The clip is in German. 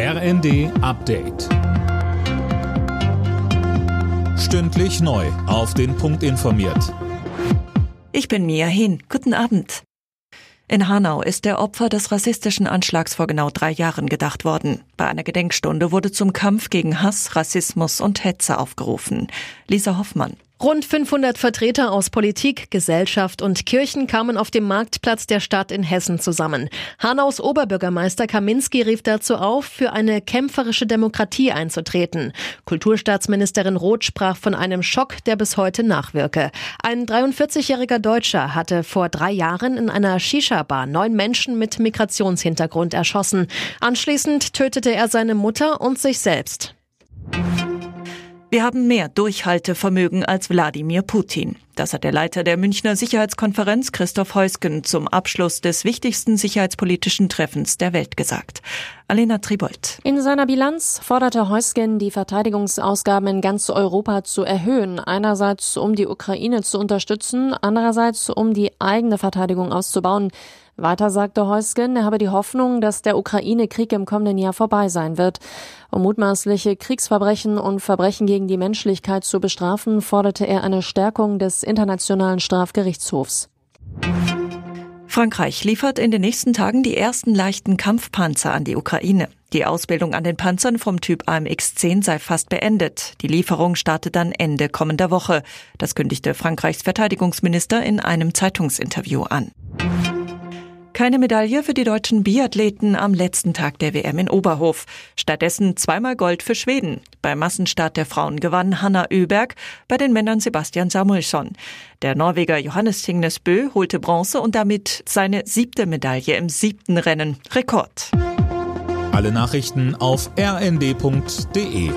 RND Update. Stündlich neu. Auf den Punkt informiert. Ich bin Mia Hin. Guten Abend. In Hanau ist der Opfer des rassistischen Anschlags vor genau drei Jahren gedacht worden. Bei einer Gedenkstunde wurde zum Kampf gegen Hass, Rassismus und Hetze aufgerufen. Lisa Hoffmann. Rund 500 Vertreter aus Politik, Gesellschaft und Kirchen kamen auf dem Marktplatz der Stadt in Hessen zusammen. Hanaus Oberbürgermeister Kaminski rief dazu auf, für eine kämpferische Demokratie einzutreten. Kulturstaatsministerin Roth sprach von einem Schock, der bis heute nachwirke. Ein 43-jähriger Deutscher hatte vor drei Jahren in einer Shisha-Bar neun Menschen mit Migrationshintergrund erschossen. Anschließend tötete er seine Mutter und sich selbst. Wir haben mehr Durchhaltevermögen als Wladimir Putin. Das hat der Leiter der Münchner Sicherheitskonferenz Christoph Heusgen zum Abschluss des wichtigsten sicherheitspolitischen Treffens der Welt gesagt. Alena Tribold. In seiner Bilanz forderte Heusgen, die Verteidigungsausgaben in ganz Europa zu erhöhen. Einerseits, um die Ukraine zu unterstützen, andererseits, um die eigene Verteidigung auszubauen. Weiter sagte Heusgen, er habe die Hoffnung, dass der Ukraine-Krieg im kommenden Jahr vorbei sein wird. Um mutmaßliche Kriegsverbrechen und Verbrechen gegen die Menschlichkeit zu bestrafen, forderte er eine Stärkung des Internationalen Strafgerichtshofs. Frankreich liefert in den nächsten Tagen die ersten leichten Kampfpanzer an die Ukraine. Die Ausbildung an den Panzern vom Typ AMX-10 sei fast beendet. Die Lieferung startet dann Ende kommender Woche. Das kündigte Frankreichs Verteidigungsminister in einem Zeitungsinterview an. Keine Medaille für die deutschen Biathleten am letzten Tag der WM in Oberhof. Stattdessen zweimal Gold für Schweden. Beim Massenstart der Frauen gewann Hanna Öberg, bei den Männern Sebastian Samuelsson. Der Norweger Johannes Tingnes Bö holte Bronze und damit seine siebte Medaille im siebten Rennen. Rekord. Alle Nachrichten auf rnd.de